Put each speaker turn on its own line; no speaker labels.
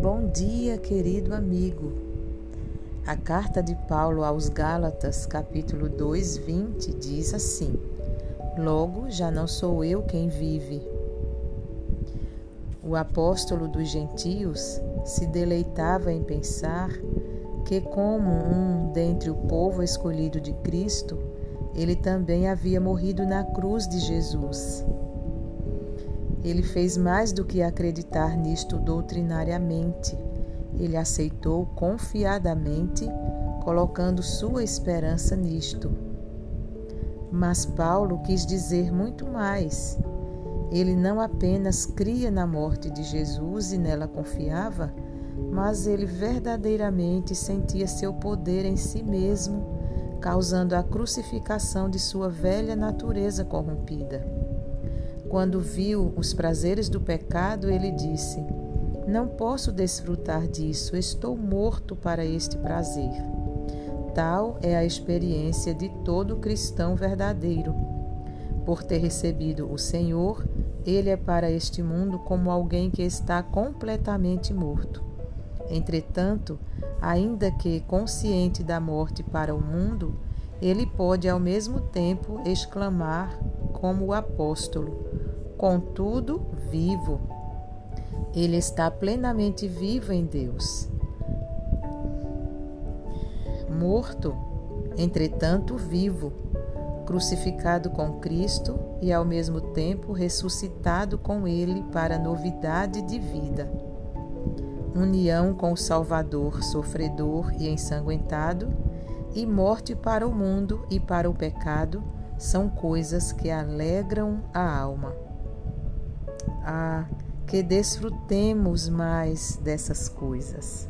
Bom dia, querido amigo. A carta de Paulo aos Gálatas, capítulo 2, 20, diz assim: Logo já não sou eu quem vive. O apóstolo dos gentios se deleitava em pensar que, como um dentre o povo escolhido de Cristo, ele também havia morrido na cruz de Jesus. Ele fez mais do que acreditar nisto doutrinariamente. Ele aceitou confiadamente, colocando sua esperança nisto. Mas Paulo quis dizer muito mais. Ele não apenas cria na morte de Jesus e nela confiava, mas ele verdadeiramente sentia seu poder em si mesmo, causando a crucificação de sua velha natureza corrompida. Quando viu os prazeres do pecado, ele disse: Não posso desfrutar disso, estou morto para este prazer. Tal é a experiência de todo cristão verdadeiro. Por ter recebido o Senhor, ele é para este mundo como alguém que está completamente morto. Entretanto, ainda que consciente da morte para o mundo, ele pode ao mesmo tempo exclamar, como o apóstolo: contudo vivo. Ele está plenamente vivo em Deus. Morto, entretanto vivo, crucificado com Cristo e ao mesmo tempo ressuscitado com Ele para novidade de vida. União com o Salvador sofredor e ensanguentado, e morte para o mundo e para o pecado são coisas que alegram a alma. Ah, que desfrutemos mais dessas coisas.